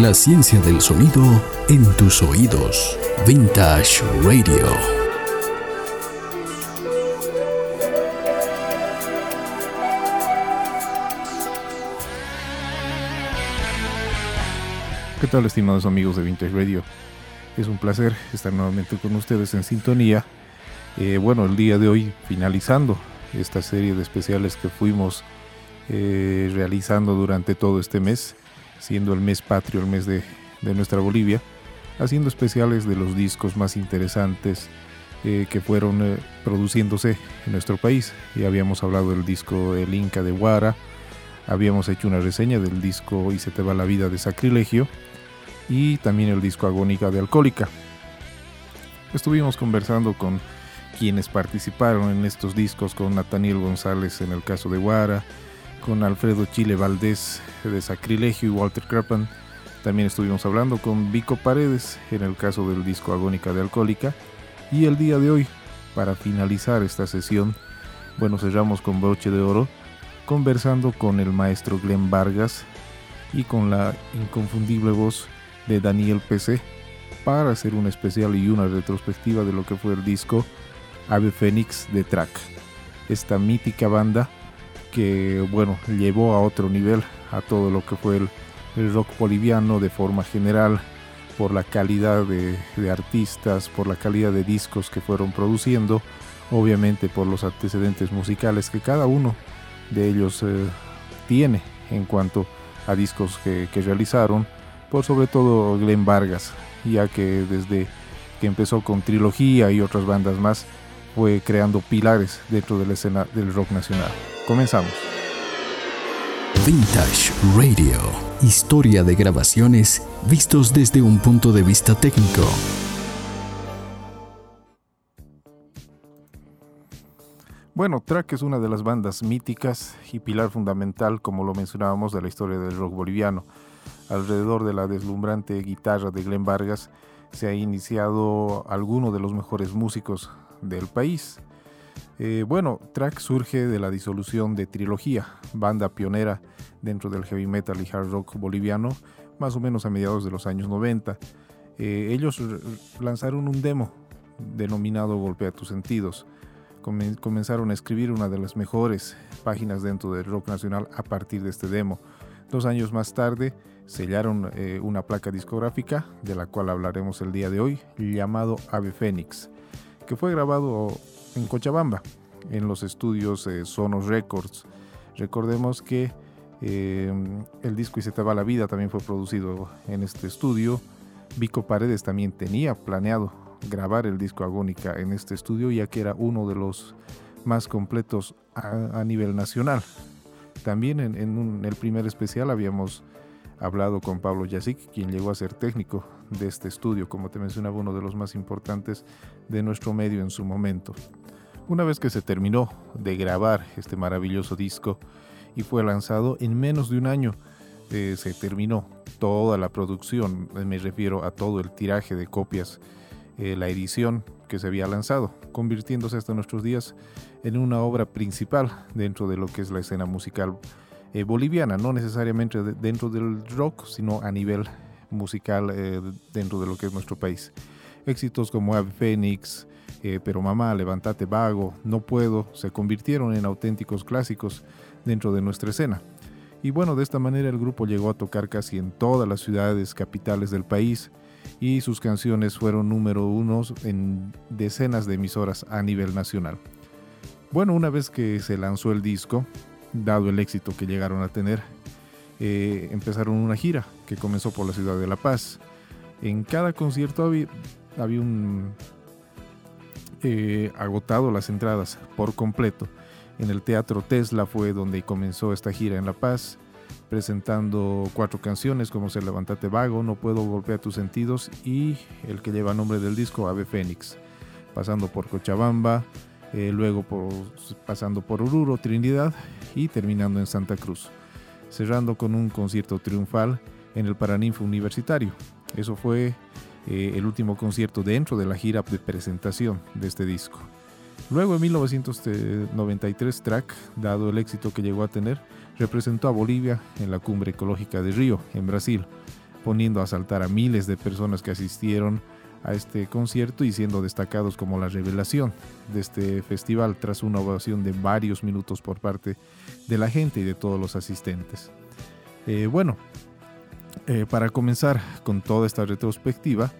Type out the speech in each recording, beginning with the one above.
La ciencia del sonido en tus oídos. Vintage Radio. ¿Qué tal estimados amigos de Vintage Radio? Es un placer estar nuevamente con ustedes en sintonía. Eh, bueno, el día de hoy finalizando esta serie de especiales que fuimos eh, realizando durante todo este mes, siendo el mes patrio, el mes de, nuestra Bolivia, haciendo especiales de los discos más interesantes eh, que fueron eh, produciéndose en nuestro país. Ya habíamos hablado del disco El Inca de Guara, habíamos hecho una reseña del disco Y se te va la vida de Sacrilegio y también el disco Agónica de Alcohólica. Estuvimos conversando con quienes participaron en estos discos, con Nathaniel González en el caso de Guara, con Alfredo Chile Valdés de Sacrilegio y Walter Krapan. También estuvimos hablando con Vico Paredes en el caso del disco Agónica de Alcohólica. Y el día de hoy, para finalizar esta sesión, bueno, cerramos con broche de oro, conversando con el maestro Glenn Vargas y con la inconfundible voz de Daniel PC para hacer un especial y una retrospectiva de lo que fue el disco Ave Fénix de Track. Esta mítica banda que bueno, llevó a otro nivel a todo lo que fue el, rock boliviano de forma general, por la calidad de, artistas, por la calidad de discos que fueron produciendo, obviamente por los antecedentes musicales que cada uno de ellos eh, tiene en cuanto a discos que, que realizaron, por sobre todo Glenn Vargas, ya que desde que empezó con Trilogía y otras bandas más, fue creando pilares dentro de la escena del rock nacional. Comenzamos. Vintage Radio. Historia de grabaciones vistos desde un punto de vista técnico. Bueno, Track es una de las bandas míticas y pilar fundamental, como lo mencionábamos, de la historia del rock boliviano. Alrededor de la deslumbrante guitarra de Glenn Vargas se ha iniciado alguno de los mejores músicos del país. Eh, bueno, Track surge de la disolución de Trilogía, banda pionera dentro del heavy metal y hard rock boliviano, más o menos a mediados de los años 90. Eh, ellos lanzaron un demo denominado Golpea tus sentidos. comenzaron a escribir una de las mejores páginas dentro del rock nacional a partir de este demo. Dos años más tarde sellaron eh, una placa discográfica, de la cual hablaremos el día de hoy, llamado Ave Fénix, que fue grabado en Cochabamba, en los estudios eh, Sonos Records. Recordemos que eh, el disco Y se te la vida también fue producido en este estudio. Vico Paredes también tenía planeado grabar el disco Agónica en este estudio, ya que era uno de los más completos a, nivel nacional. También en, el primer especial habíamos hablado con Pablo Yacic, quien llegó a ser técnico de este estudio, como te mencionaba, uno de los más importantes de nuestro medio en su momento. Una vez que se terminó de grabar este maravilloso disco y fue lanzado en menos de un año, eh, se terminó toda la producción, me refiero a todo el tiraje de copias, eh, la edición que se había lanzado, convirtiéndose hasta nuestros días en una obra principal dentro de lo que es la escena musical eh, boliviana, no necesariamente dentro del rock, sino a nivel musical dentro de lo que es nuestro país. Éxitos como Ave Phoenix, eh, pero mamá, levántate vago, no puedo, se convirtieron en auténticos clásicos dentro de nuestra escena. Y bueno, de esta manera el grupo llegó a tocar casi en todas las ciudades capitales del país y sus canciones fueron número uno en decenas de emisoras a nivel nacional. Bueno, una vez que se lanzó el disco, dado el éxito que llegaron a tener, eh, empezaron una gira que comenzó por la ciudad de La Paz. En cada concierto había un eh, agotado las entradas por completo. En el Teatro Tesla fue donde comenzó esta gira en La Paz, presentando cuatro canciones como Se Levantate Vago, No Puedo Golpear Tus Sentidos y el que lleva nombre del disco Ave Fénix, pasando por Cochabamba, eh, luego pasando por Oruro, Trinidad y terminando en Santa Cruz, cerrando con un concierto triunfal en el Paraninfo Universitario. Eso fue eh, el último concierto dentro de la gira de presentación de este disco. Luego en 1993 Track, dado el éxito que llegó a tener, representó a Bolivia en la cumbre ecológica de Río, en Brasil, poniendo a saltar a miles de personas que asistieron a este concierto y siendo destacados como la revelación de este festival tras una ovación de varios minutos por parte de la gente y de todos los asistentes. Eh, bueno, eh, para comenzar con toda esta retrospectiva,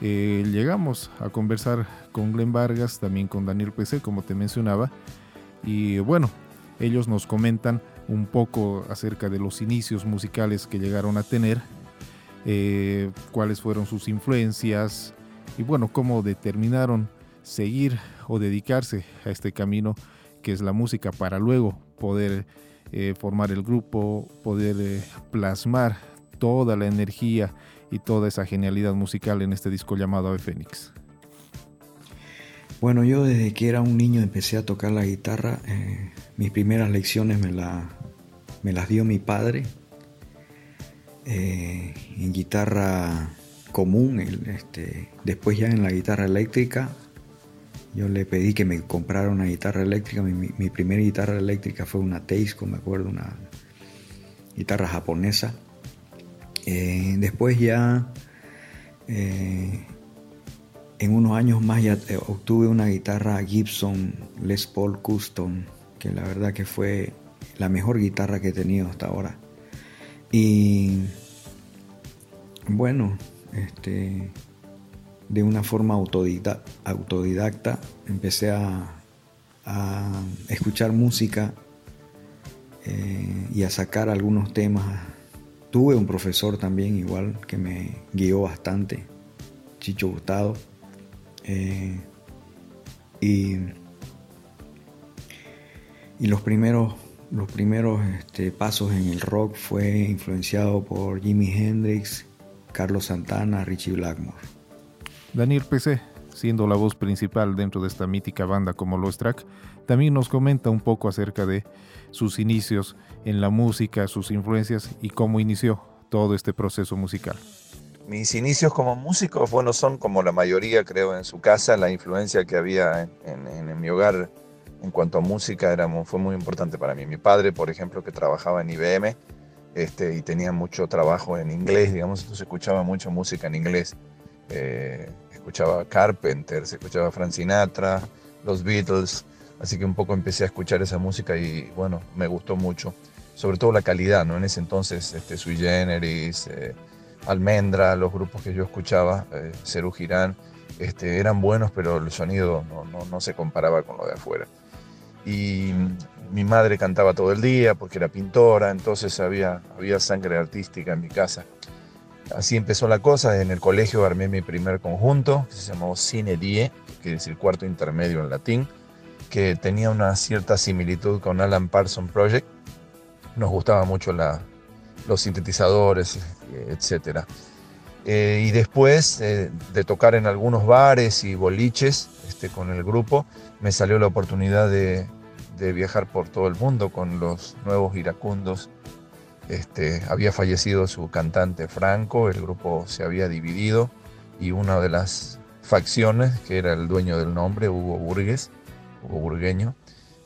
eh, llegamos a conversar con Glenn Vargas, también con Daniel PC, como te mencionaba, y bueno, ellos nos comentan un poco acerca de los inicios musicales que llegaron a tener, cuáles fueron sus influencias, y bueno, cómo determinaron seguir o dedicarse a este camino que es la música para luego poder eh, formar el grupo, poder eh, plasmar toda la energía y toda esa genialidad musical en este disco llamado Ave. Bueno, yo desde que era un niño empecé a tocar la guitarra. Eh, mis primeras lecciones me, la, las dio mi padre. en guitarra común. Este, después ya en la guitarra eléctrica, yo le pedí que me comprara una guitarra eléctrica. Mi, primera guitarra eléctrica fue una Teisco, me acuerdo, una guitarra japonesa. Eh, después ya, eh, en unos años más, ya eh, obtuve una guitarra Gibson Les Paul Custom, que la verdad que fue la mejor guitarra que he tenido hasta ahora. Y bueno, este, de una forma autodidacta, empecé a, escuchar música y a sacar algunos temas. Tuve un profesor también igual que me guió bastante, Chicho Gustavo. Eh, y, los primeros, los primeros este, pasos en el rock fue influenciado por Jimi Hendrix, Carlos Santana, Richie Blackmore. Daniel PC, siendo la voz principal dentro de esta mítica banda como Los Track, también nos comenta un poco acerca de sus inicios en la música, sus influencias y cómo inició todo este proceso musical. Mis inicios como músico, bueno, son como la mayoría, creo, en su casa. La influencia que había en, mi hogar en cuanto a música era, fue muy importante para mí. Mi padre, por ejemplo, que trabajaba en IBM, este, y tenía mucho trabajo en inglés, digamos, entonces escuchaba mucha música en inglés. Eh, escuchaba Carpenter, se escuchaba Frank Sinatra, los Beatles, así que un poco empecé a escuchar esa música y bueno, me gustó mucho, sobre todo la calidad, ¿no? En ese entonces, este, Sui Generis, eh, Almendra, los grupos que yo escuchaba, eh, este, eran buenos, pero el sonido no, no, no se comparaba con lo de afuera. Y mi madre cantaba todo el día porque era pintora, entonces había, había sangre artística en mi casa. Así empezó la cosa, en el colegio armé mi primer conjunto, que se llamó Cine Die, que es el cuarto intermedio en latín, que tenía una cierta similitud con Alan Parsons Project. Nos gustaba mucho los sintetizadores, etc. Eh, y después eh, de tocar en algunos bares y boliches este, con el grupo, me salió la oportunidad de, de viajar por todo el mundo con los nuevos iracundos. Este, había fallecido su cantante Franco, el grupo se había dividido y una de las facciones, que era el dueño del nombre, Hugo Burgues, Burgueño,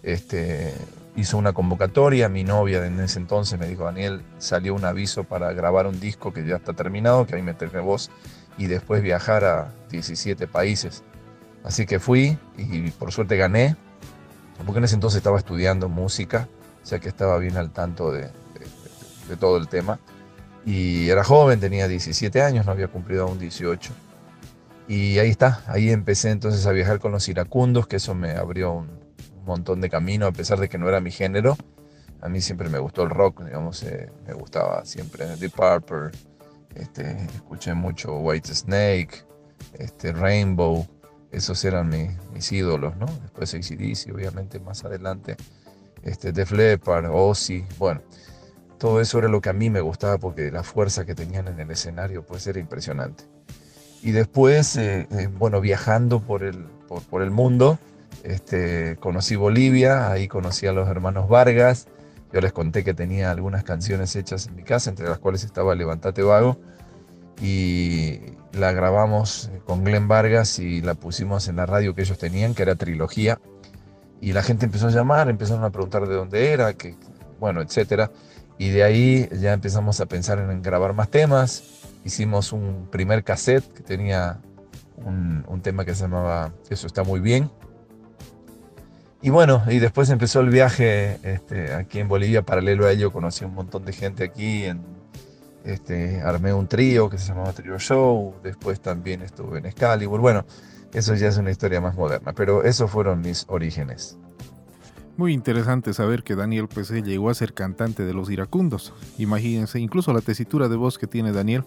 este, hizo una convocatoria. Mi novia en ese entonces me dijo, Daniel, salió un aviso para grabar un disco que ya está terminado, que ahí meterme voz y después viajar a 17 países. Así que fui y por suerte gané porque en ese entonces estaba estudiando música, o sea que estaba bien al tanto de, todo el tema. Y era joven, tenía 17 años, no había cumplido aún 18. Y ahí está, ahí empecé entonces a viajar con los iracundos, que eso me abrió un, montón de camino, a pesar de que no era mi género. A mí siempre me gustó el rock, digamos, eh, me gustaba siempre Deep Purple, este, escuché mucho White Snake, este, Rainbow, esos eran mis ídolos, ¿no? Después ACDC, obviamente más adelante, este, Def Leppard, Ozzy, bueno, todo eso era lo que a mí me gustaba porque la fuerza que tenían en el escenario pues era impresionante. Y después, eh, eh, bueno, viajando por el, por, el mundo, este, conocí Bolivia, ahí conocí a los hermanos Vargas, yo les conté que tenía algunas canciones hechas en mi casa, entre las cuales estaba Levantate Vago, y la grabamos con Glenn Vargas y la pusimos en la radio que ellos tenían, que era trilogía. Y la gente empezó a llamar, empezaron a preguntar de dónde era, que, bueno, etcétera. Y de ahí ya empezamos a pensar en grabar más temas. Hicimos un primer cassette que tenía un, tema que se llamaba Eso está muy bien. Y bueno, y después empezó el viaje este, aquí en Bolivia, paralelo a ello conocí un montón de gente aquí, en, este, armé un trío que se llamaba Trio Show, después también estuve en Excalibur, bueno, eso ya es una historia más moderna, pero esos fueron mis orígenes. Muy interesante saber que Daniel pues llegó a ser cantante de los iracundos. Imagínense, incluso la tesitura de voz que tiene Daniel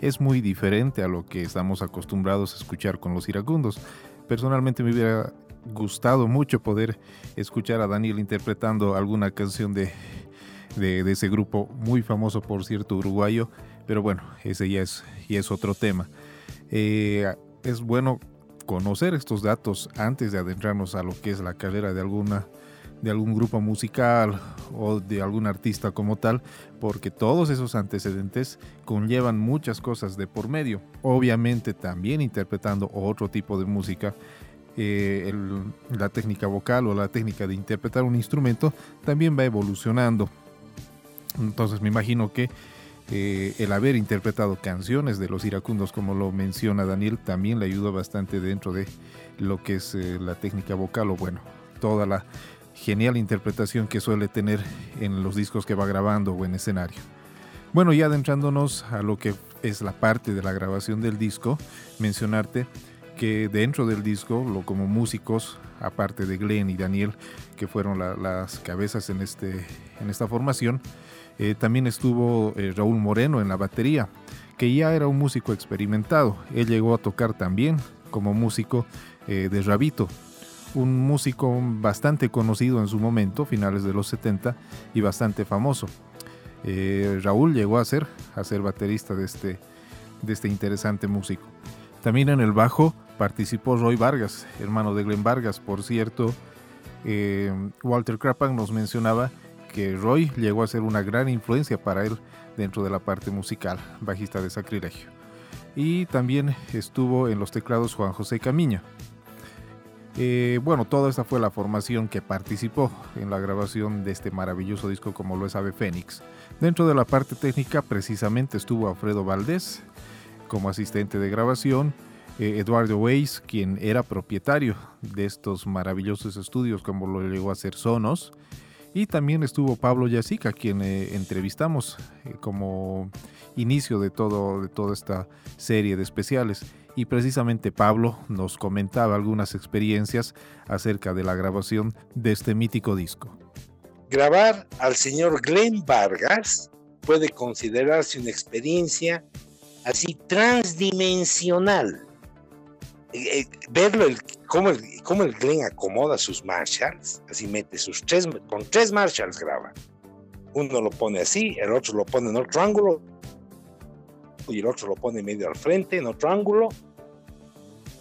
es muy diferente a lo que estamos acostumbrados a escuchar con los iracundos. Personalmente me hubiera gustado mucho poder escuchar a Daniel interpretando alguna canción de, de, ese grupo muy famoso, por cierto, uruguayo, pero bueno, ese ya es, es otro tema. Eh, es bueno conocer estos datos antes de adentrarnos a lo que es la carrera de alguna de algún grupo musical o de algún artista como tal, porque todos esos antecedentes conllevan muchas cosas de por medio. Obviamente también interpretando otro tipo de música, eh, la técnica vocal o la técnica de interpretar un instrumento también va evolucionando. Entonces me imagino que eh, el haber interpretado canciones de los iracundos, como lo menciona Daniel, también le ayudó bastante dentro de lo que es eh, la técnica vocal o bueno, toda la genial interpretación que suele tener en los discos que va grabando o en escenario. Bueno, ya adentrándonos a lo que es la parte de la grabación del disco, mencionarte que dentro del disco, lo, como músicos, aparte de Glenn y Daniel, que fueron las cabezas en, este, en esta formación, eh, también estuvo eh, Raúl Moreno en la batería, que ya era un músico experimentado. Él llegó a tocar también como músico eh, de Rabito, un músico bastante conocido en su momento, finales de los 70, y bastante famoso. Raúl llegó a ser, a ser baterista de este, de este interesante músico. También en el bajo participó Roy Vargas, hermano de Glenn Vargas. Por cierto, eh, Walter Krappan nos mencionaba que Roy llegó a ser una gran influencia para él dentro de la parte musical, bajista de sacrilegio. Y también estuvo en los teclados Juan José Camiña. Eh, bueno, toda esta fue la formación que participó en la grabación de este maravilloso disco como lo es Ave Fénix. Dentro de la parte técnica precisamente estuvo Alfredo Valdés como asistente de grabación, eh, Eduardo Weiss, quien era propietario de estos maravillosos estudios como lo llegó a ser Sonos, y también estuvo Pablo Yacica, quien eh, entrevistamos como inicio de, todo, de toda esta serie de especiales. Y precisamente Pablo nos comentaba algunas experiencias acerca de la grabación de este mítico disco. Grabar al señor Glenn Vargas puede considerarse una experiencia así transdimensional eh, eh, verlo, el, cómo, el, cómo el Glenn acomoda sus Marshalls, así mete sus tres, con tres Marshalls graba. Uno lo pone así, el otro lo pone en otro ángulo, y el otro lo pone medio al frente, en otro ángulo.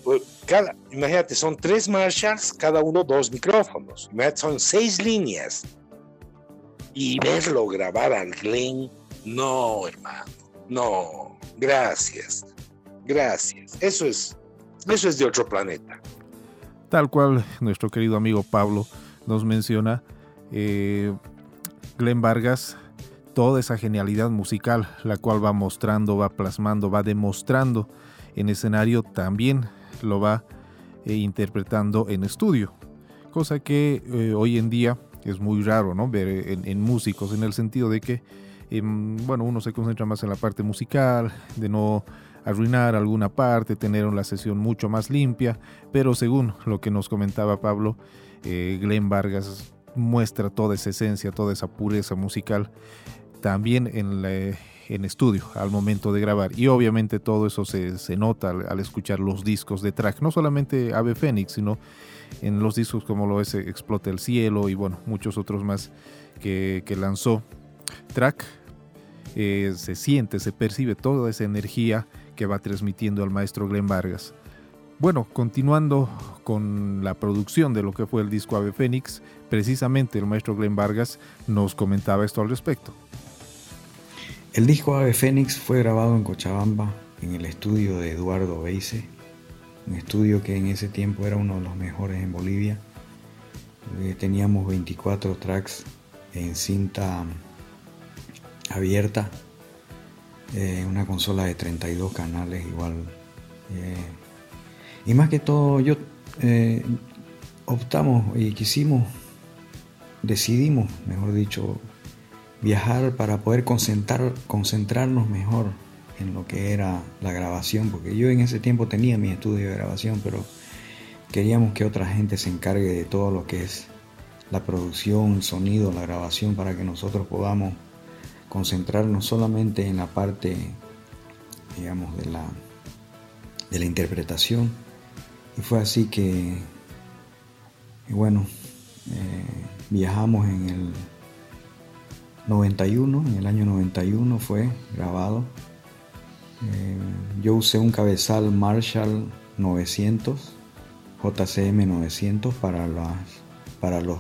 Pues, cada, imagínate, son tres Marshalls, cada uno dos micrófonos. Imagínate, son seis líneas. Y verlo grabar al Glenn, no, hermano, no, gracias, gracias. Eso es eso es de otro planeta. Tal cual nuestro querido amigo Pablo nos menciona, eh, Glenn Vargas, toda esa genialidad musical, la cual va mostrando, va plasmando, va demostrando en escenario, también lo va eh, interpretando en estudio. Cosa que eh, hoy en día es muy raro ¿no? ver en, músicos, en el sentido de que em, bueno, uno se concentra más en la parte musical, de no arruinar alguna parte, tener una sesión mucho más limpia, pero según lo que nos comentaba Pablo, eh, Glenn Vargas muestra toda esa esencia, toda esa pureza musical también en, estudio al momento de grabar. Y obviamente todo eso se, nota al, escuchar los discos de track, no solamente Ave Fénix, sino en los discos como lo es Explota el Cielo y bueno, muchos otros más que, lanzó. Track eh, se siente, se percibe toda esa energía que va transmitiendo al maestro Glenn Vargas. Bueno, continuando con la producción de lo que fue el disco Ave Fénix, precisamente el maestro Glenn Vargas nos comentaba esto al respecto. El disco Ave Fénix fue grabado en Cochabamba, en el estudio de Eduardo Beise, un estudio que en ese tiempo era uno de los mejores en Bolivia. Eh, teníamos 24 tracks en cinta abierta eh, una consola de 32 canales igual. Eh, y más que todo, yo optamos y quisimos, decidimos, mejor dicho, viajar para poder concentrar, concentrarnos mejor en lo que era la grabación, porque yo en ese tiempo tenía mi estudio de grabación, pero queríamos que otra gente se encargue de todo lo que es la producción, el sonido, la grabación, para que nosotros podamos concentrarnos solamente en la parte, digamos, de la, de la interpretación. Y fue así que, bueno, eh, viajamos en el 91, en el año 91 fue grabado. Eh, yo usé un cabezal Marshall 900, JCM 900 para, las, para, los,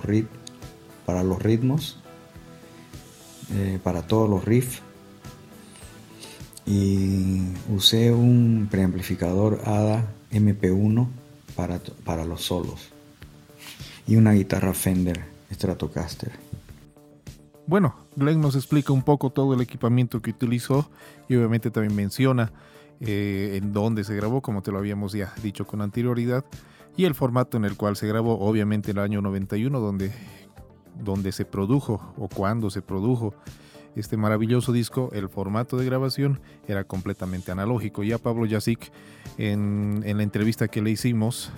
para los ritmos, eh, para todos los riffs. Y usé un preamplificador ADA MP1 para, para los solos. Y una guitarra Fender Stratocaster. Bueno, Glenn nos explica un poco todo el equipamiento que utilizó y obviamente también menciona eh, en dónde se grabó, como te lo habíamos ya dicho con anterioridad, y el formato en el cual se grabó, obviamente el año 91, donde, donde se produjo o cuando se produjo este maravilloso disco, el formato de grabación era completamente analógico. Ya Pablo Yasik, en, en la entrevista que le hicimos,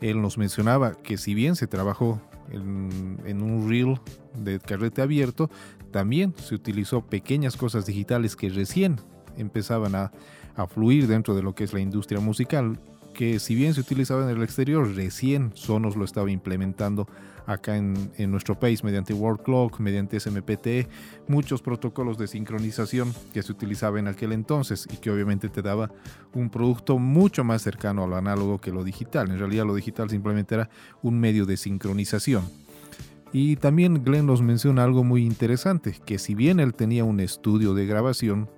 él nos mencionaba que si bien se trabajó en, un reel de carrete abierto, también se utilizó pequeñas cosas digitales que recién empezaban a, a fluir dentro de lo que es la industria musical que si bien se utilizaba en el exterior, recién Sonos lo estaba implementando acá en, nuestro país mediante World Clock, mediante SMPT, muchos protocolos de sincronización que se utilizaba en aquel entonces y que obviamente te daba un producto mucho más cercano a lo análogo que lo digital. En realidad lo digital simplemente era un medio de sincronización. Y también Glenn nos menciona algo muy interesante, que si bien él tenía un estudio de grabación,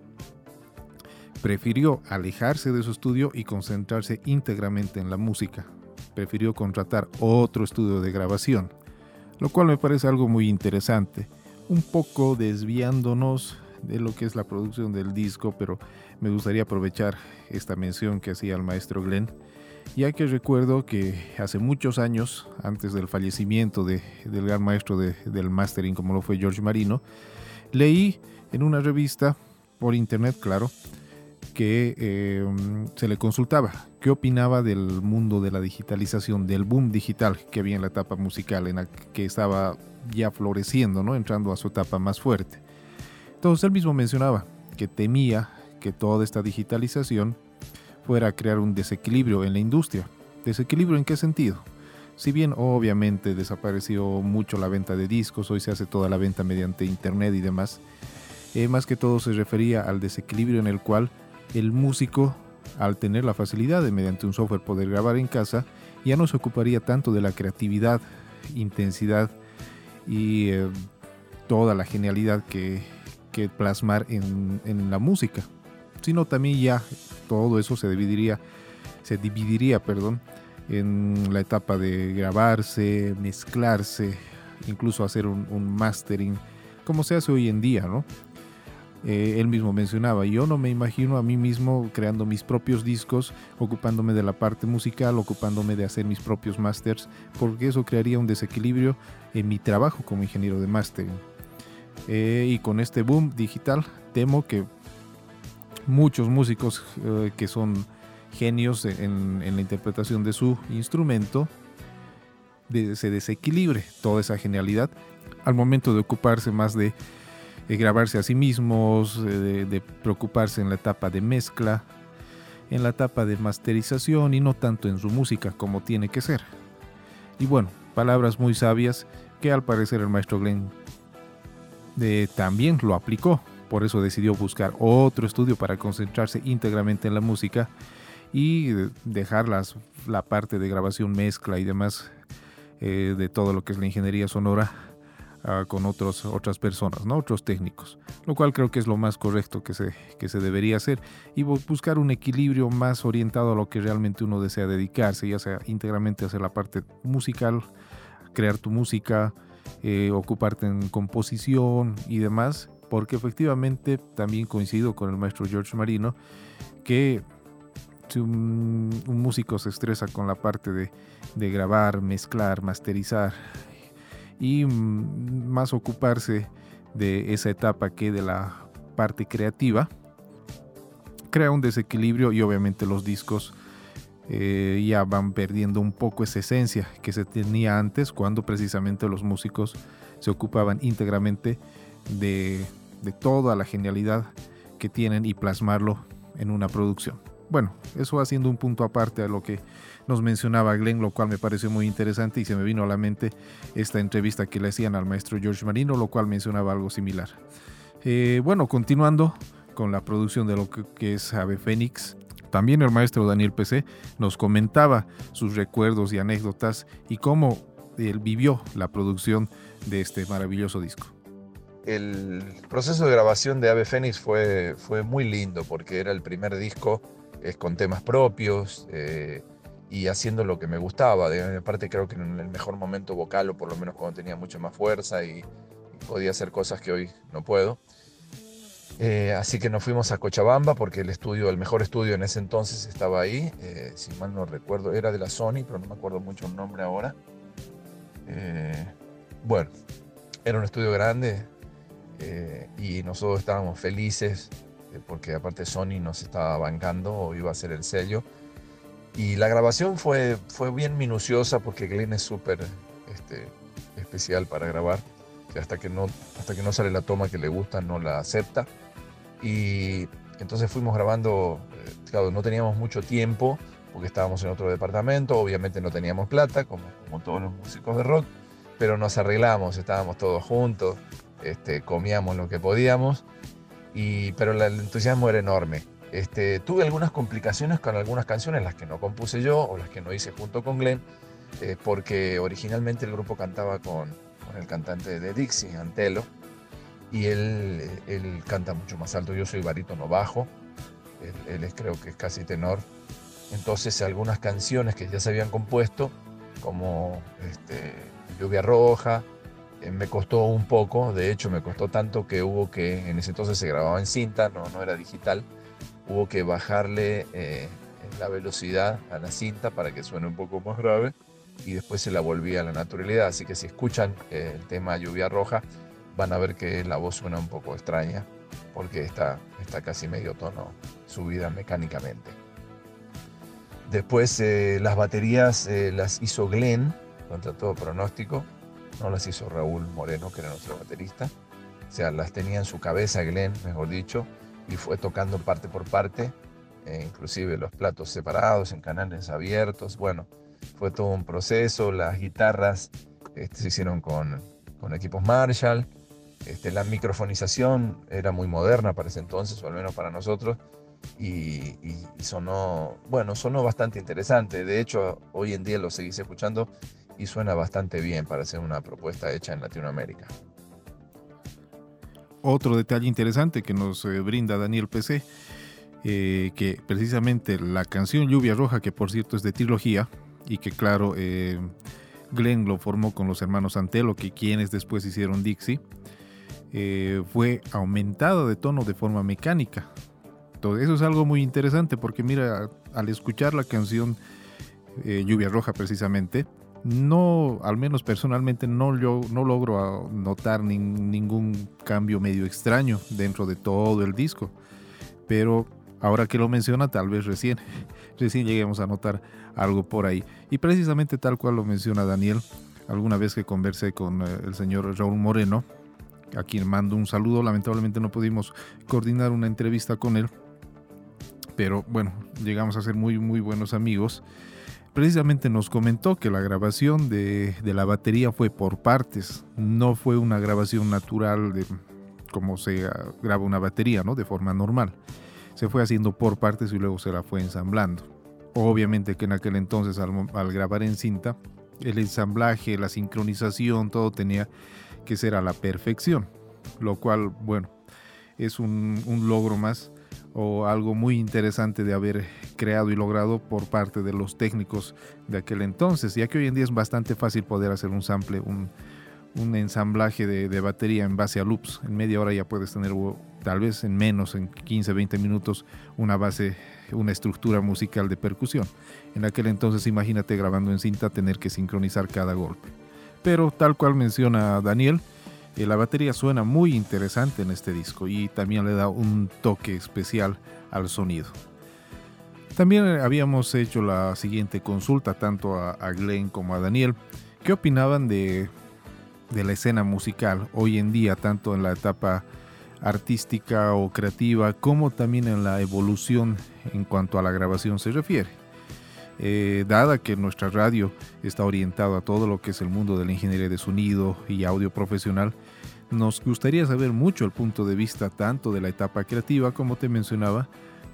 prefirió alejarse de su estudio y concentrarse íntegramente en la música. Prefirió contratar otro estudio de grabación, lo cual me parece algo muy interesante, un poco desviándonos de lo que es la producción del disco, pero me gustaría aprovechar esta mención que hacía el maestro Glenn, ya que recuerdo que hace muchos años, antes del fallecimiento del gran maestro del mastering como lo fue George Marino, leí en una revista, por internet claro, que em, se le consultaba qué opinaba del mundo de la digitalización, del boom digital que había en la etapa musical, en la que estaba ya floreciendo, ¿no? entrando a su etapa más fuerte. Entonces él mismo mencionaba que temía que toda esta digitalización fuera a crear un desequilibrio en la industria. ¿Desequilibrio en qué sentido? Si bien obviamente desapareció mucho la venta de discos, hoy se hace toda la venta mediante internet y demás, eh, más que todo se refería al desequilibrio en el cual el músico, al tener la facilidad de mediante un software poder grabar en casa, ya no se ocuparía tanto de la creatividad, intensidad y eh, toda la genialidad que, plasmar en, la música, sino también ya todo eso se dividiría, se dividiría, perdón, en la etapa de grabarse, mezclarse, incluso hacer un, un mastering, como se hace hoy en día, ¿no? Eh, él mismo mencionaba, yo no me imagino a mí mismo creando mis propios discos, ocupándome de la parte musical, ocupándome de hacer mis propios masters, porque eso crearía un desequilibrio en mi trabajo como ingeniero de mastering. Eh, y con este boom digital, temo que muchos músicos eh, que son genios en, la interpretación de su instrumento, se desequilibre toda esa genialidad al momento de ocuparse más de grabarse a sí mismos, eh, de, preocuparse en la etapa de mezcla, en la etapa de masterización y no tanto en su música como tiene que ser. Y bueno, palabras muy sabias que al parecer el maestro Glenn de, también lo aplicó, por eso decidió buscar otro estudio para concentrarse íntegramente en la música y dejar las, la parte de grabación, mezcla y demás eh, de todo lo que es la ingeniería sonora Ah, con otros, otras personas, ¿no? otros técnicos, lo cual creo que es lo más correcto que se, que se debería hacer. Y buscar un equilibrio más orientado a lo que realmente uno desea dedicarse, ya sea íntegramente hacer la parte musical, crear tu música, eh, ocuparte en composición y demás, porque efectivamente también coincido con el maestro George Marino que si un, músico se estresa con la parte de grabar, mezclar, masterizar y mm, más ocuparse de esa etapa que de la parte creativa, crea un desequilibrio y obviamente los discos eh, ya van perdiendo un poco esa esencia que se tenía antes cuando precisamente los músicos se ocupaban íntegramente de, de toda la genialidad que tienen y plasmarlo en una producción. Bueno, eso haciendo un punto aparte a lo que nos mencionaba Glenn, lo cual me pareció muy interesante y se me vino a la mente esta entrevista que le hacían al maestro George Marino, lo cual mencionaba algo similar. Eh, bueno, continuando con la producción de lo que, es Ave Fénix, también el maestro Daniel PC nos comentaba sus recuerdos y anécdotas y cómo él vivió la producción de este maravilloso disco. El proceso de grabación de Ave Fénix fue, fue muy lindo porque era el primer disco es con temas propios eh, y haciendo lo que me gustaba. De parte creo que en el mejor momento vocal o por lo menos cuando tenía mucha más fuerza y podía hacer cosas que hoy no puedo. Eh, así que nos fuimos a Cochabamba porque el estudio, el mejor estudio en ese entonces estaba ahí. Eh, si mal no recuerdo, era de la Sony, pero no me acuerdo mucho el nombre ahora. Eh, bueno, era un estudio grande y nosotros estábamos felices porque aparte Sony nos estaba bancando o iba a ser el sello. Y la grabación fue, fue bien minuciosa porque Glenn es súper este, especial para grabar. hasta, que no, hasta que no sale la toma que le gusta, no la acepta. Y entonces fuimos grabando, eh, claro, no teníamos mucho tiempo porque estábamos en otro departamento, obviamente no teníamos plata, como, como todos los músicos de rock, pero nos arreglamos, estábamos todos juntos, este, comíamos lo que podíamos, y, pero el entusiasmo era enorme. Este, tuve algunas complicaciones con algunas canciones, las que no compuse yo o las que no hice junto con Glenn, eh, porque originalmente el grupo cantaba con, con el cantante de Dixie, Antelo, y él, él canta mucho más alto. Yo soy barítono bajo, él, es, creo que es casi tenor. Entonces algunas canciones que ya se habían compuesto, como este, Lluvia Roja, eh, me costó un poco, de hecho me costó tanto que hubo que, en ese entonces se grababa en cinta, no, no era digital, hubo que bajarle eh, la velocidad a la cinta para que suene un poco más grave y después se la volvía a la naturalidad. Así que si escuchan eh, el tema Lluvia Roja, van a ver que la voz suena un poco extraña porque está, está casi medio tono subida mecánicamente. Después eh, las baterías eh, las hizo Glenn, contra todo pronóstico, no las hizo Raúl Moreno, que era nuestro baterista. O sea, las tenía en su cabeza Glenn, mejor dicho, y fue tocando parte por parte, eh, inclusive los platos separados, en canales abiertos. Bueno, fue todo un proceso. Las guitarras este, se hicieron con, con equipos Marshall. Este, la microfonización era muy moderna para ese entonces, o al menos para nosotros, y, sonó, bueno, sonó bastante interesante. De hecho, hoy en día lo seguís escuchando y suena bastante bien para ser una propuesta hecha en Latinoamérica. Otro detalle interesante que nos eh, brinda Daniel PC, eh, que precisamente la canción Lluvia Roja, que por cierto es de trilogía, y que claro, eh, Glenn lo formó con los hermanos Antelo, que quienes después hicieron Dixie, fue aumentado de tono de forma mecánica. Entonces, eso es algo muy interesante porque mira, al escuchar la canción Lluvia Roja precisamente, no, al menos personalmente, no, yo, no logro notar ningún cambio medio extraño dentro de todo el disco. Pero ahora que lo menciona, tal vez recién, recién lleguemos a notar algo por ahí. Y precisamente tal cual lo menciona Daniel, alguna vez que conversé con eh, el señor Raúl Moreno, a quien mando un saludo. Lamentablemente no pudimos coordinar una entrevista con él, pero bueno, llegamos a ser muy, muy buenos amigos. Precisamente nos comentó que la grabación de, la batería fue por partes, no fue una grabación natural de como se graba una batería, ¿no? De forma normal. Se fue haciendo por partes y luego se la fue ensamblando. Obviamente que en aquel entonces al grabar en cinta, el ensamblaje, la sincronización, todo tenía que ser a la perfección, lo cual, bueno, es un, logro más o algo muy interesante de haber creado y logrado por parte de los técnicos de aquel entonces, ya que hoy en día es bastante fácil poder hacer un sample, un, ensamblaje de, batería en base a loops. En media hora ya puedes tener, tal vez en menos, en 15, 20 minutos, una base, una estructura musical de percusión. En aquel entonces, imagínate grabando en cinta tener que sincronizar cada golpe. Pero tal cual menciona Daniel, eh, la batería suena muy interesante en este disco y también le da un toque especial al sonido. También habíamos hecho la siguiente consulta tanto a, a Glenn como a Daniel. ¿Qué opinaban de de la escena musical hoy en día, tanto en la etapa artística o creativa, como también en la evolución en cuanto a la grabación se refiere. Eh, dada que nuestra radio está orientada a todo lo que es el mundo de la ingeniería de sonido y audio profesional, nos gustaría saber mucho el punto de vista tanto de la etapa creativa, como te mencionaba,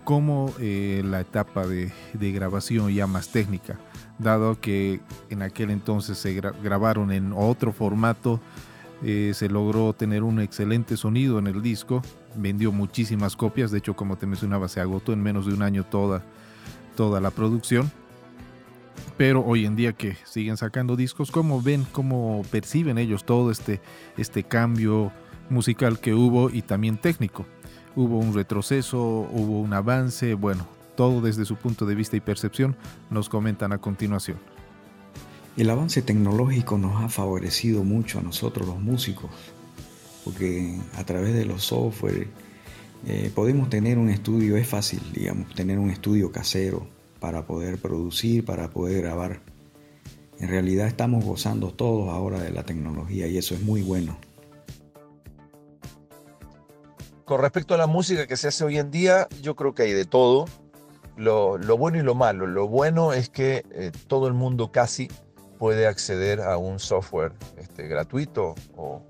como eh, la etapa de, grabación ya más técnica dado que en aquel entonces se grabaron en otro formato, eh, se logró tener un excelente sonido en el disco, vendió muchísimas copias, de hecho como te mencionaba se agotó en menos de un año toda, toda la producción. Pero hoy en día que siguen sacando discos, ¿cómo ven, cómo perciben ellos todo este, este cambio musical que hubo y también técnico? Hubo un retroceso, hubo un avance, bueno, todo desde su punto de vista y percepción, nos comentan a continuación. El avance tecnológico nos ha favorecido mucho a nosotros los músicos, porque a través de los software eh, podemos tener un estudio, es fácil, digamos, tener un estudio casero para poder producir, para poder grabar. En realidad estamos gozando todos ahora de la tecnología y eso es muy bueno. Con respecto a la música que se hace hoy en día, yo creo que hay de todo lo, bueno y lo malo. Lo bueno es que eh, todo el mundo casi puede acceder a un software este, gratuito o,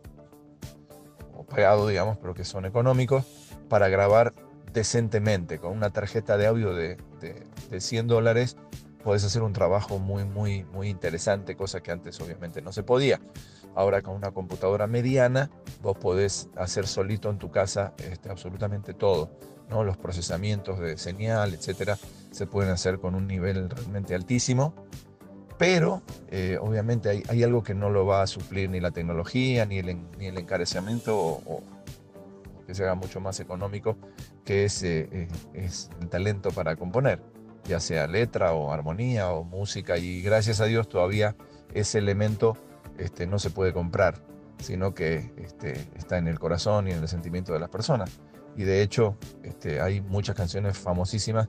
pagado, digamos, pero que son económicos, para grabar decentemente. Con una tarjeta de audio de, de, 100 dólares puedes hacer un trabajo muy, muy, muy interesante, cosa que antes obviamente no se podía. Ahora con una computadora mediana vos podés hacer solito en tu casa este, absolutamente todo. Los procesamientos de señal, etcétera, se pueden hacer con un nivel realmente altísimo, pero eh, obviamente hay, algo que no lo va a suplir ni la tecnología, ni el, ni el encarecimiento o, que se haga mucho más económico, que es, eh, eh, es el talento para componer, ya sea letra o armonía o música, y gracias a Dios todavía ese elemento este, no se puede comprar, sino que este, está en el corazón y en el sentimiento de las personas y de hecho este, hay muchas canciones famosísimas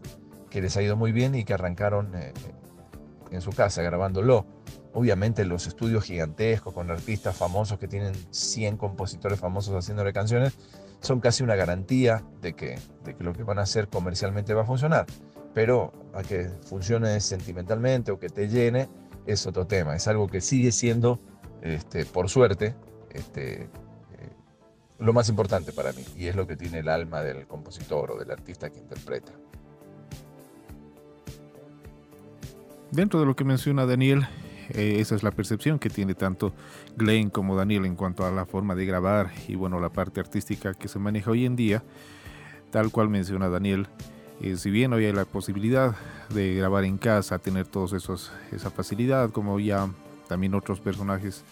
que les ha ido muy bien y que arrancaron eh, en su casa grabándolo. Obviamente los estudios gigantescos con artistas famosos que tienen 100 compositores famosos haciéndole canciones son casi una garantía de que, de que lo que van a hacer comercialmente va a funcionar. Pero a que funcione sentimentalmente o que te llene es otro tema. Es algo que sigue siendo, este, por suerte, este, lo más importante para mí y es lo que tiene el alma del compositor o del artista que interpreta. Dentro de lo que menciona Daniel, eh, esa es la percepción que tiene tanto Glenn como Daniel en cuanto a la forma de grabar y bueno, la parte artística que se maneja hoy en día. Tal cual menciona Daniel, eh, si bien hoy hay la posibilidad de grabar en casa, tener todos esos esa facilidad, como ya también otros personajes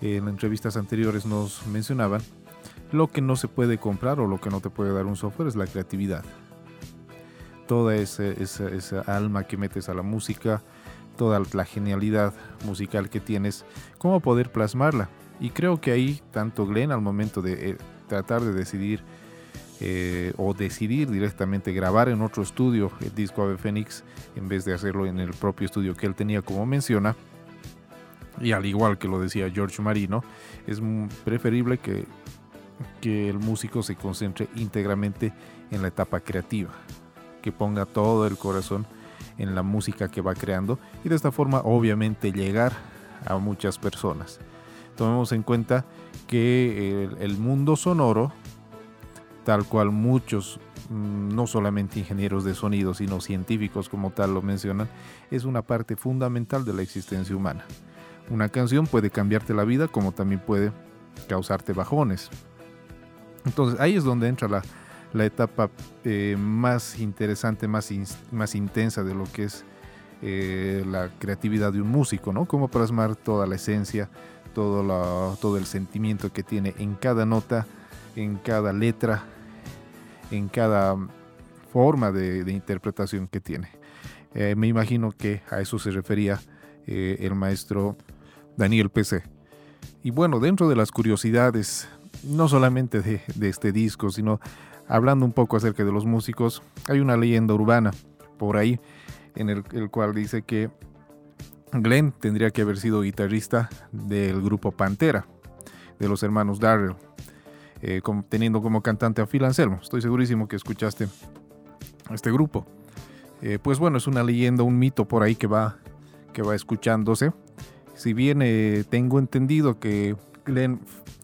en entrevistas anteriores nos mencionaban, lo que no se puede comprar o lo que no te puede dar un software es la creatividad. Toda esa, alma que metes a la música, toda la genialidad musical que tienes, cómo poder plasmarla. Y creo que ahí, tanto Glenn al momento de eh, tratar de decidir eh, o decidir directamente grabar en otro estudio el disco Ave Phoenix en vez de hacerlo en el propio estudio que él tenía como menciona, y al igual que lo decía George Marino, es preferible que que el músico se concentre íntegramente en la etapa creativa, que ponga todo el corazón en la música que va creando y de esta forma obviamente llegar a muchas personas. Tomemos en cuenta que el, mundo sonoro, tal cual muchos, mm, no solamente ingenieros de sonido, sino científicos como tal lo mencionan, es una parte fundamental de la existencia humana. Una canción puede cambiarte la vida como también puede causarte bajones, entonces ahí es donde entra la, etapa eh, más interesante, más, más intensa de lo que es eh, la creatividad de un músico, ¿no? Cómo plasmar toda la esencia, todo, el sentimiento que tiene en cada nota, en cada letra, en cada forma de, interpretación que tiene. Eh, me imagino que a eso se refería el maestro Daniel PC. Y bueno, dentro de las curiosidades, no solamente de, este disco, sino hablando un poco acerca de los músicos, hay una leyenda urbana por ahí en el, cual dice que Glenn tendría que haber sido guitarrista del grupo Pantera, de los hermanos Darrell, eh, teniendo como cantante a Phil Anselmo. Estoy segurísimo que escuchaste este grupo. Eh, pues bueno, es una leyenda, un mito por ahí que va, que va escuchándose. Si bien eh, tengo entendido que Glenn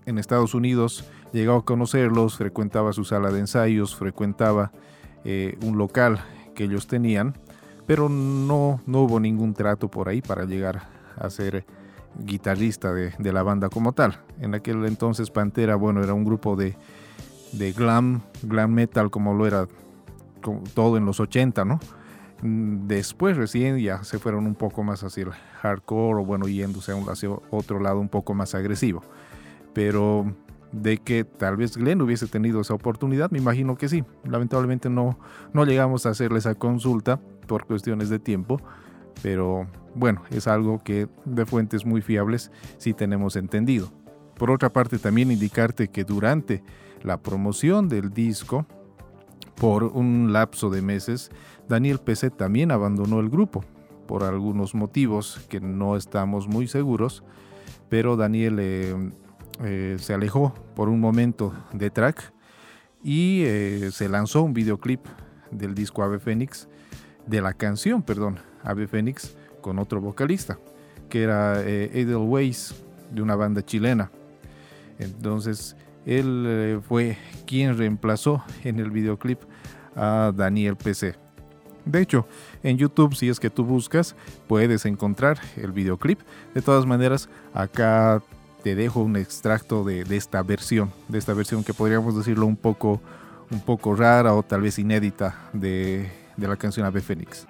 en Estados Unidos llegó a conocerlos, frecuentaba su sala de ensayos, frecuentaba eh, un local que ellos tenían, pero no, no hubo ningún trato por ahí para llegar a ser guitarrista de, de, la banda como tal. En aquel entonces Pantera, bueno, era un grupo de, de glam, glam metal como lo era todo en los 80, ¿no? Después recién ya se fueron un poco más hacia el hardcore o bueno, yéndose hacia otro lado un poco más agresivo. Pero de que tal vez Glenn hubiese tenido esa oportunidad, me imagino que sí. Lamentablemente no, no llegamos a hacerle esa consulta por cuestiones de tiempo, pero bueno, es algo que de fuentes muy fiables sí tenemos entendido. Por otra parte, también indicarte que durante la promoción del disco, por un lapso de meses, Daniel PC también abandonó el grupo, por algunos motivos que no estamos muy seguros, pero Daniel eh, eh, se alejó por un momento de track y eh, se lanzó un videoclip del disco Ave Fénix, de la canción, perdón, Ave Fénix, con otro vocalista, que era Edelweiss, de una banda chilena. Entonces, él eh, fue quien reemplazó en el videoclip a Daniel PC. De hecho, en YouTube, si es que tú buscas, puedes encontrar el videoclip. De todas maneras, acá te dejo un extracto de, esta versión, de esta versión que podríamos decirlo un poco, un poco rara o tal vez inédita de, la canción Ave Fénix.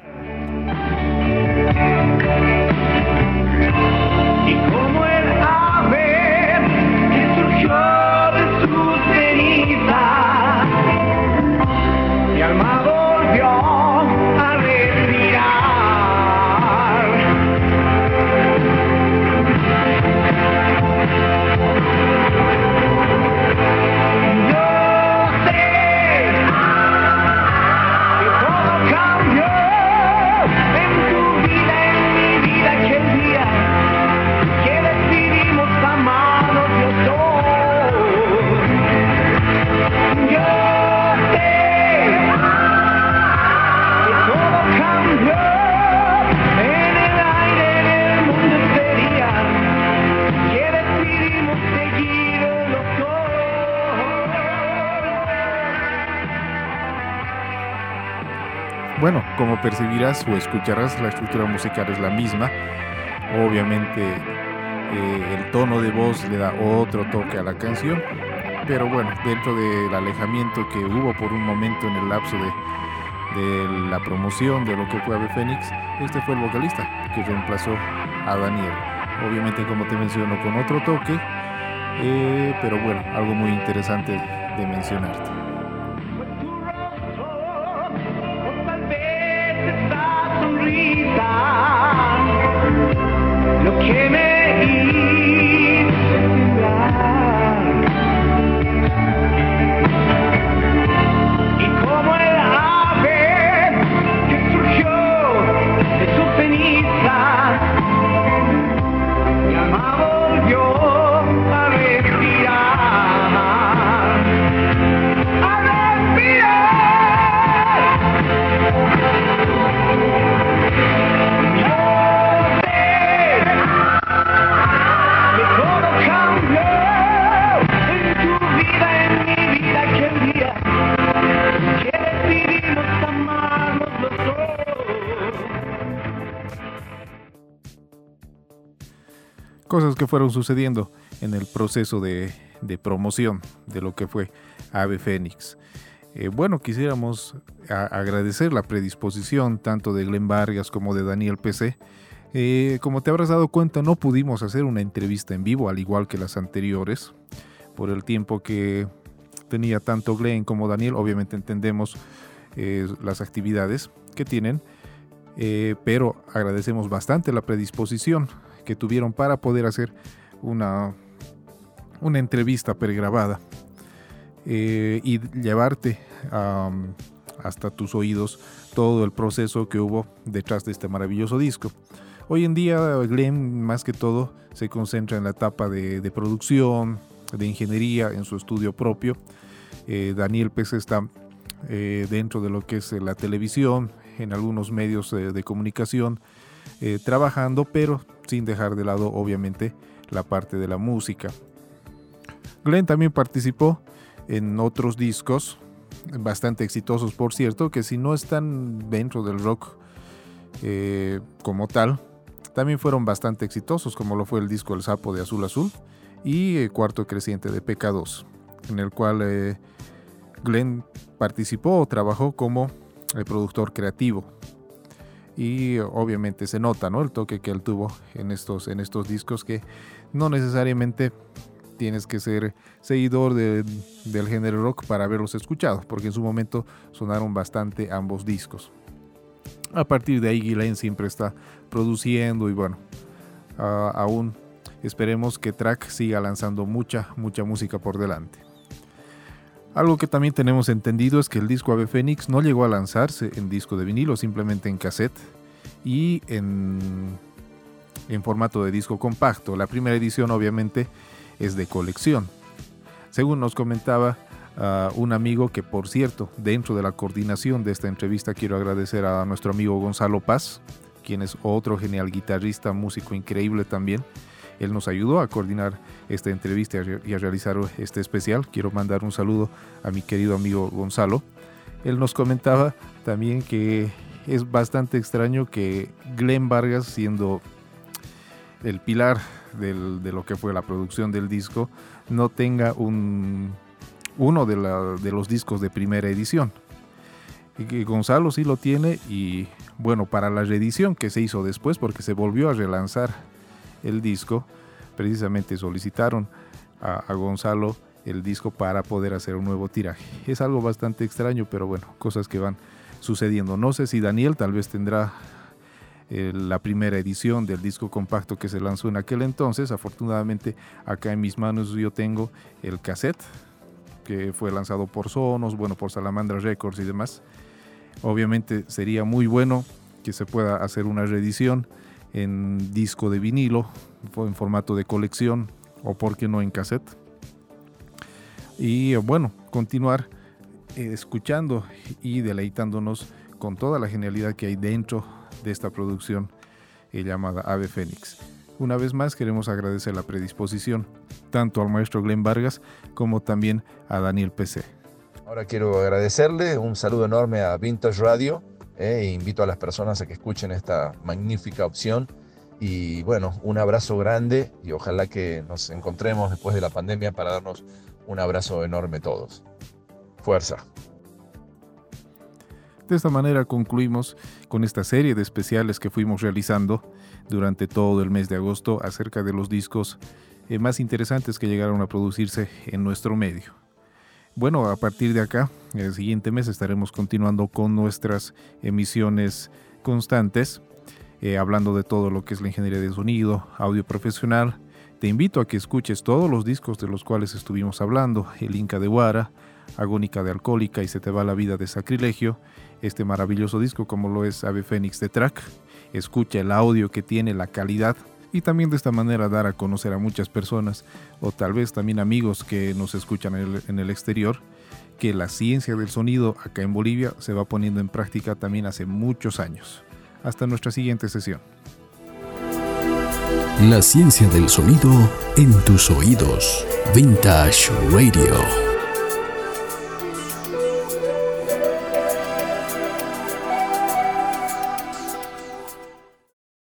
Percibirás o escucharás, la estructura musical es la misma. Obviamente eh, el tono de voz le da otro toque a la canción. Pero bueno, dentro del alejamiento que hubo por un momento en el lapso de, la promoción de lo que fue Ave Fénix, este fue el vocalista que reemplazó a Daniel. Obviamente, como te menciono, con otro toque, eh, pero bueno, algo muy interesante de mencionarte. Fueron sucediendo en el proceso de, promoción de lo que fue Ave Fénix. Eh, bueno, quisiéramos agradecer la predisposición tanto de Glenn Vargas como de Daniel PC Eh, como te habrás dado cuenta, no pudimos hacer una entrevista en vivo, al igual que las anteriores, por el tiempo que tenía tanto Glenn como Daniel. Obviamente entendemos eh, las actividades que tienen, pero agradecemos bastante la predisposición que tuvieron para poder hacer una, una entrevista pregrabada y llevarte hasta tus oídos todo el proceso que hubo detrás de este maravilloso disco. Hoy en día Glenn más que todo se concentra en la etapa de, producción, de ingeniería en su estudio propio. Eh, Daniel Pérez está eh, dentro de lo que es la televisión, en algunos medios de comunicación, eh, trabajando, pero sin dejar de lado obviamente la parte de la música. Glenn también participó en otros discos, bastante exitosos por cierto, que si no están dentro del rock como tal, también fueron bastante exitosos, como lo fue el disco El Sapo de Azul Azul y el Cuarto Creciente de PK2, en el cual eh, Glenn participó o trabajó como el productor creativo. Y obviamente se nota ¿no? el toque que él tuvo en estos, en estos discos que no necesariamente tienes que ser seguidor del género rock para haberlos escuchado, porque en su momento sonaron bastante ambos discos. A partir de ahí Glenn siempre está produciendo y bueno, aún esperemos que Track siga lanzando mucha, mucha música por delante. Algo que también tenemos entendido es que el disco Ave Fénix no llegó a lanzarse en disco de vinilo, simplemente en cassette y en, en formato de disco compacto. La primera edición obviamente es de colección. Según nos comentaba un amigo que, por cierto, dentro de la coordinación de esta entrevista quiero agradecer a nuestro amigo Gonzalo Paz, quien es otro genial guitarrista, músico increíble también. Él nos ayudó a coordinar esta entrevista y a realizar este especial. Quiero mandar un saludo a mi querido amigo Gonzalo. Él nos comentaba también que es bastante extraño que Glenn Vargas, siendo el pilar de lo que fue la producción del disco, no tenga un uno de, los discos de primera edición. Y Gonzalo sí lo tiene y bueno, para la reedición que se hizo después, porque se volvió a relanzar el disco, precisamente solicitaron a, Gonzalo el disco para poder hacer un nuevo tiraje. Es algo bastante extraño, pero bueno, cosas que van sucediendo. No sé si Daniel tal vez tendrá eh, la primera edición del disco compacto que se lanzó en aquel entonces. Afortunadamente acá en mis manos yo tengo el cassette que fue lanzado por Sonos, bueno, por Salamandra Records y demás. Obviamente sería muy bueno que se pueda hacer una reedición en disco de vinilo, en formato de colección o por qué no en cassette. Y bueno, continuar eh, escuchando y deleitándonos con toda la genialidad que hay dentro de esta producción eh, llamada Ave Fénix. Una vez más queremos agradecer la predisposición tanto al maestro Glenn Vargas como también a Daniel PC. Ahora quiero agradecerle un saludo enorme a Vintage Radio eh, e invito a las personas a que escuchen esta magnífica opción y bueno, un abrazo grande y ojalá que nos encontremos después de la pandemia para darnos un abrazo enorme todos. Fuerza. De esta manera concluimos con esta serie de especiales que fuimos realizando durante todo el mes de agosto acerca de los discos eh, más interesantes que llegaron a producirse en nuestro medio. Bueno, a partir de acá, el siguiente mes estaremos continuando con nuestras emisiones constantes, eh, hablando de todo lo que es la ingeniería de sonido, audio profesional. Te invito a que escuches todos los discos de los cuales estuvimos hablando, el Inca de Guara, Agónica de Alcohólica y Se te va la vida de Sacrilegio, este maravilloso disco como lo es Ave Fénix de Track, escucha el audio que tiene, la calidad y también de esta manera dar a conocer a muchas personas o tal vez también amigos que nos escuchan en el, exterior que la ciencia del sonido acá en Bolivia se va poniendo en práctica también hace muchos años. Hasta nuestra siguiente sesión. La ciencia del sonido en tus oídos. Vintage Radio.